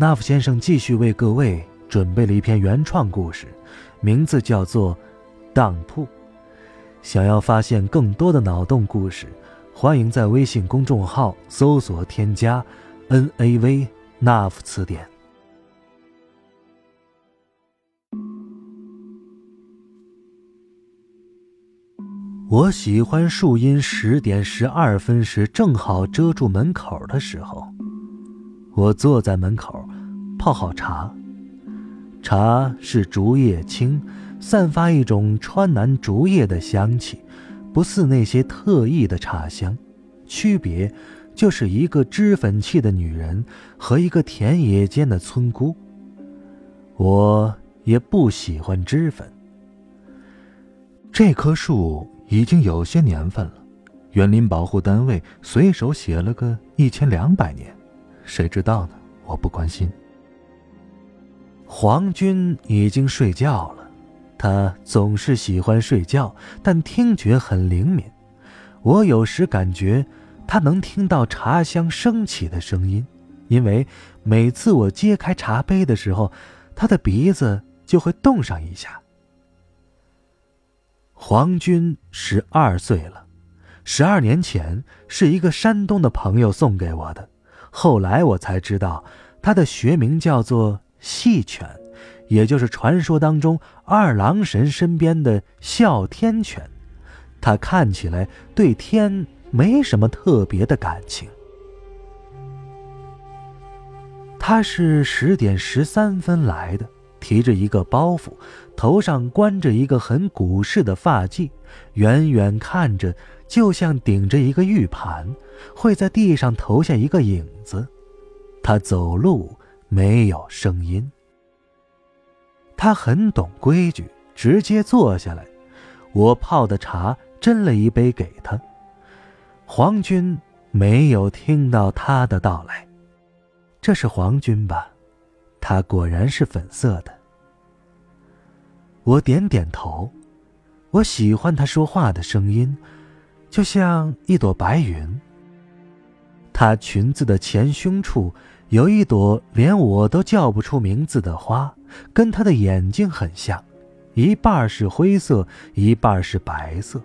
纳夫先生继续为各位准备了一篇原创故事，名字叫做《当铺》。想要发现更多的脑洞故事，欢迎在微信公众号搜索添加 “n a v 纳夫词典”。我喜欢树荫十点十二分时正好遮住门口的时候。我坐在门口，泡好茶。茶是竹叶青，散发一种川南竹叶的香气，不似那些特异的茶香。区别就是一个脂粉气的女人和一个田野间的村姑。我也不喜欢脂粉。这棵树已经有些年份了，园林保护单位随手写了个一千两百年。谁知道呢？我不关心。皇军已经睡觉了，他总是喜欢睡觉，但听觉很灵敏。我有时感觉他能听到茶香升起的声音，因为每次我揭开茶杯的时候，他的鼻子就会动上一下。皇军十二岁了，十二年前是一个山东的朋友送给我的。后来我才知道，他的学名叫做细犬，也就是传说当中二郎神身边的哮天犬。它看起来对天没什么特别的感情。他是十点十三分来的，提着一个包袱，头上冠着一个很古式的发髻，远远看着。就像顶着一个玉盘，会在地上投下一个影子。他走路没有声音。他很懂规矩，直接坐下来。我泡的茶斟了一杯给他。皇军没有听到他的到来。这是皇军吧？他果然是粉色的。我点点头。我喜欢他说话的声音。就像一朵白云。他裙子的前胸处有一朵连我都叫不出名字的花，跟她的眼睛很像，一半是灰色，一半是白色。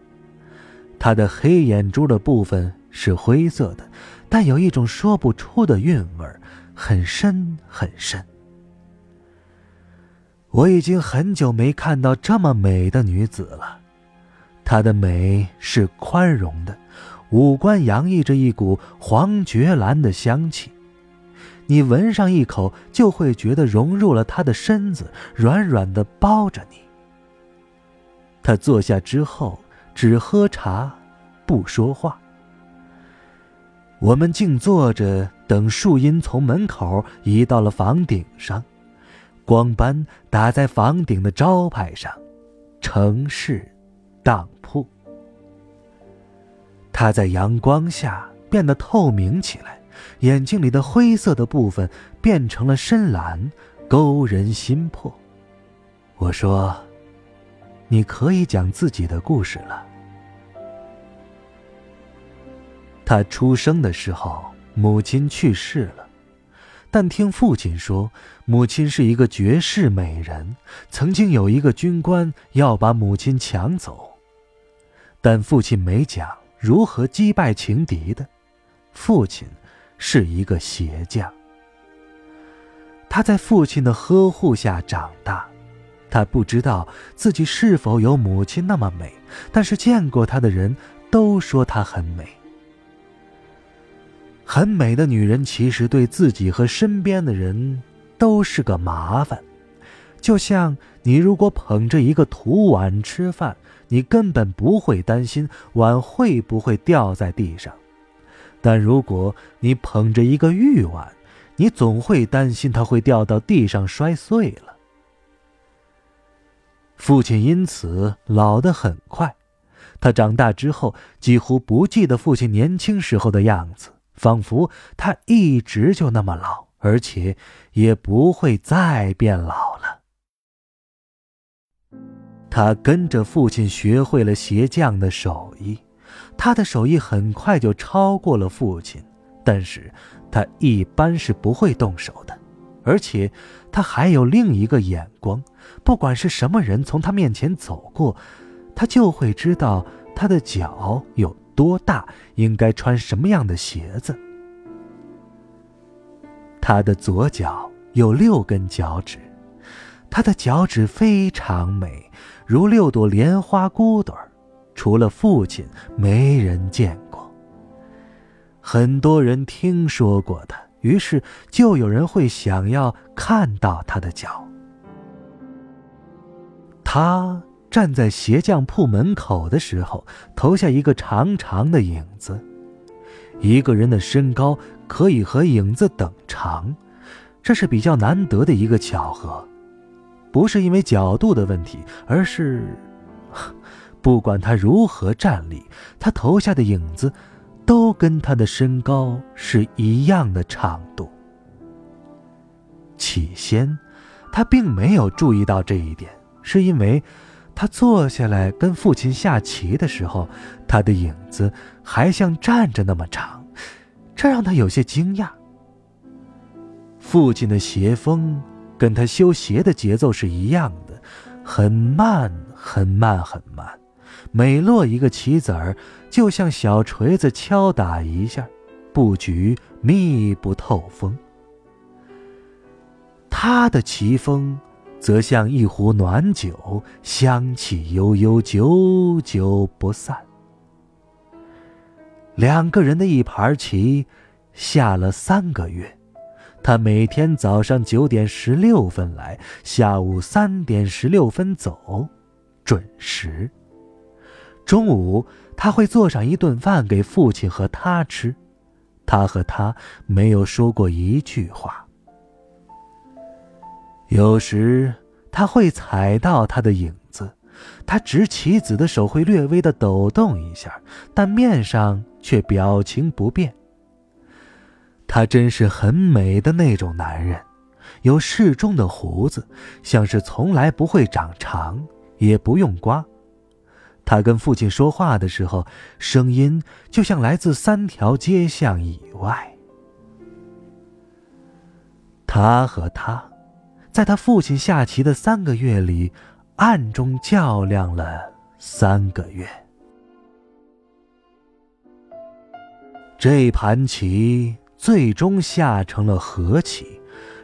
她的黑眼珠的部分是灰色的，但有一种说不出的韵味很深很深。我已经很久没看到这么美的女子了。她的美是宽容的，五官洋溢着一股黄爵兰的香气，你闻上一口就会觉得融入了他的身子，软软的包着你。他坐下之后只喝茶，不说话。我们静坐着等树荫从门口移到了房顶上，光斑打在房顶的招牌上，城市。当铺，它在阳光下变得透明起来，眼睛里的灰色的部分变成了深蓝，勾人心魄。我说：“你可以讲自己的故事了。”他出生的时候，母亲去世了，但听父亲说，母亲是一个绝世美人，曾经有一个军官要把母亲抢走。但父亲没讲如何击败情敌的。父亲是一个鞋匠。他在父亲的呵护下长大，他不知道自己是否有母亲那么美，但是见过他的人都说她很美。很美的女人其实对自己和身边的人都是个麻烦。就像你如果捧着一个土碗吃饭，你根本不会担心碗会不会掉在地上；但如果你捧着一个玉碗，你总会担心它会掉到地上摔碎了。父亲因此老得很快，他长大之后几乎不记得父亲年轻时候的样子，仿佛他一直就那么老，而且也不会再变老了。他跟着父亲学会了鞋匠的手艺，他的手艺很快就超过了父亲，但是他一般是不会动手的，而且他还有另一个眼光。不管是什么人从他面前走过，他就会知道他的脚有多大，应该穿什么样的鞋子。他的左脚有六根脚趾，他的脚趾非常美，如六朵莲花骨朵儿，除了父亲，没人见过。很多人听说过他，于是就有人会想要看到他的脚。他站在鞋匠铺门口的时候，投下一个长长的影子。一个人的身高可以和影子等长，这是比较难得的一个巧合。不是因为角度的问题，而是，不管他如何站立，他投下的影子，都跟他的身高是一样的长度。起先，他并没有注意到这一点。是因为，他坐下来跟父亲下棋的时候，他的影子还像站着那么长，这让他有些惊讶。父亲的鞋风跟他修鞋的节奏是一样的，很慢，很慢，很慢，每落一个棋子儿，就像小锤子敲打一下，布局密不透风。他的棋风。则像一壶暖酒，香气悠悠，久久不散。两个人的一盘棋，下了三个月。他每天早上九点十六分来，下午三点十六分走，准时。中午他会做上一顿饭给父亲和他吃。他和他没有说过一句话。有时他会踩到他的影子，他执棋子的手会略微的抖动一下，但面上却表情不变。他真是很美的那种男人，有适中的胡子，像是从来不会长长，也不用刮。他跟父亲说话的时候，声音就像来自三条街巷以外。他和他。在他父亲下棋的三个月里，暗中较量了三个月。这盘棋最终下成了和棋，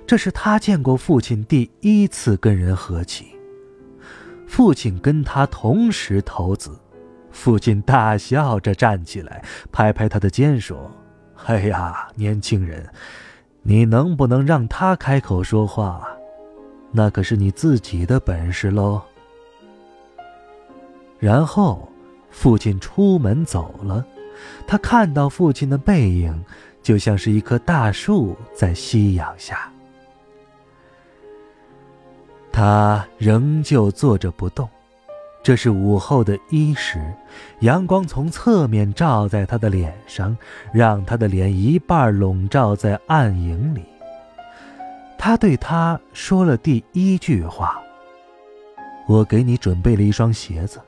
这是他见过父亲第一次跟人和棋。父亲跟他同时投子，父亲大笑着站起来，拍拍他的肩说：“哎呀，年轻人，你能不能让他开口说话？”那可是你自己的本事喽。然后，父亲出门走了，他看到父亲的背影，就像是一棵大树在夕阳下。他仍旧坐着不动。这是午后的一时，阳光从侧面照在他的脸上，让他的脸一半笼罩在暗影里。他对他说了第一句话：“我给你准备了一双鞋子。”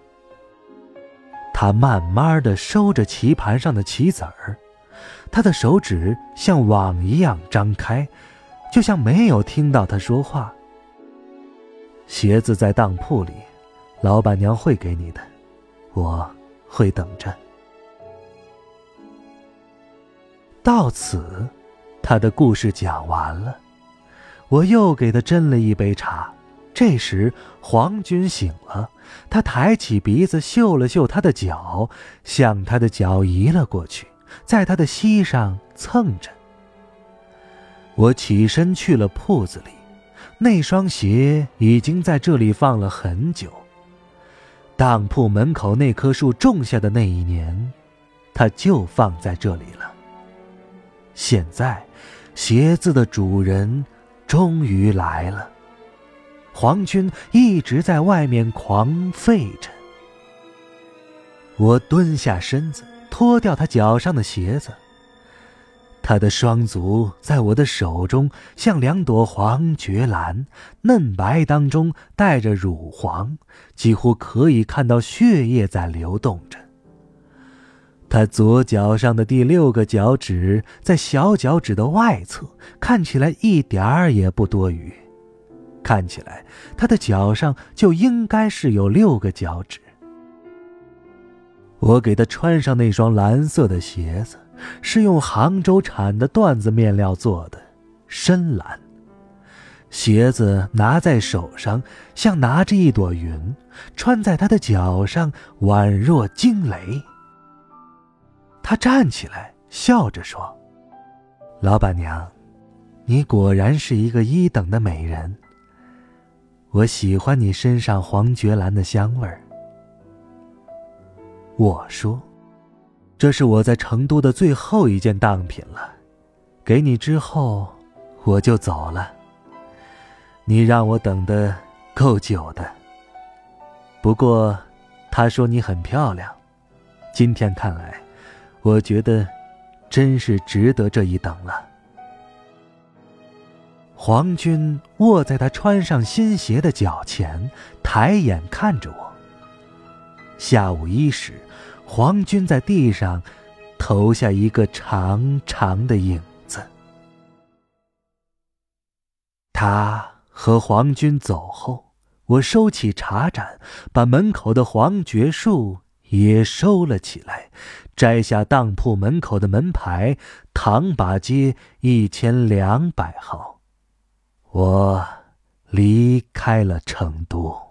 他慢慢的收着棋盘上的棋子儿，他的手指像网一样张开，就像没有听到他说话。鞋子在当铺里，老板娘会给你的，我会等着。到此，他的故事讲完了。我又给他斟了一杯茶，这时皇军醒了，他抬起鼻子嗅了嗅他的脚，向他的脚移了过去，在他的膝上蹭着。我起身去了铺子里，那双鞋已经在这里放了很久。当铺门口那棵树种下的那一年，它就放在这里了。现在。鞋子的主人终于来了。皇军一直在外面狂吠着。我蹲下身子，脱掉他脚上的鞋子。他的双足在我的手中像两朵黄菊兰，嫩白当中带着乳黄，几乎可以看到血液在流动着。他左脚上的第六个脚趾在小脚趾的外侧，看起来一点儿也不多余。看起来他的脚上就应该是有六个脚趾。我给他穿上那双蓝色的鞋子，是用杭州产的缎子面料做的，深蓝。鞋子拿在手上像拿着一朵云，穿在他的脚上宛若惊雷。他站起来，笑着说：“老板娘，你果然是一个一等的美人。我喜欢你身上黄菊兰的香味儿。”我说：“这是我在成都的最后一件当品了，给你之后，我就走了。你让我等的够久的。不过，他说你很漂亮，今天看来。”我觉得，真是值得这一等了。皇军卧在他穿上新鞋的脚前，抬眼看着我。下午一时，皇军在地上投下一个长长的影子。他和皇军走后，我收起茶盏，把门口的黄桷树也收了起来。摘下当铺门口的门牌，唐把街一千两百号。我离开了成都。